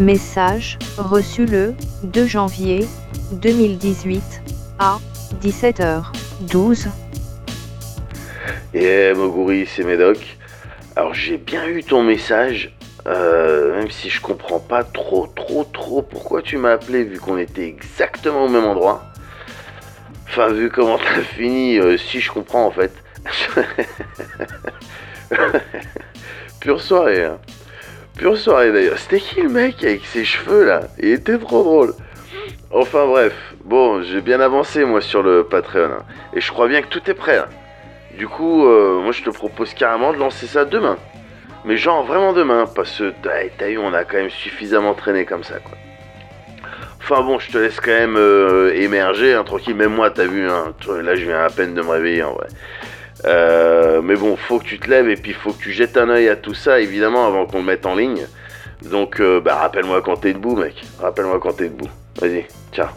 Message reçu le 2 janvier 2018 à 17h12. Eh Moguri, c'est Médoc. Alors j'ai bien eu ton message, euh, même si je comprends pas trop trop trop pourquoi tu m'as appelé vu qu'on était exactement au même endroit. Enfin vu comment t'as fini, euh, si je comprends en fait. Pure soirée. Hein. Pure soirée d'ailleurs. C'était qui le mec avec ses cheveux là? Il était trop drôle. Enfin bref, bon, j'ai bien avancé moi sur le Patreon. hein. Et je crois bien que tout est prêt. hein. Du coup, euh, moi je te propose carrément de lancer ça demain. Mais genre vraiment demain, parce que t'as eu, on a quand même suffisamment traîné comme ça quoi. Enfin bon, je te laisse quand même euh, émerger, hein, tranquille. Même moi, t'as vu, hein, là je viens à peine de me réveiller en vrai. Euh, mais bon, faut que tu te lèves et puis faut que tu jettes un œil à tout ça, évidemment, avant qu'on le mette en ligne. Donc, euh, bah, rappelle-moi quand t'es debout, mec. Rappelle-moi quand t'es debout. Vas-y, ciao.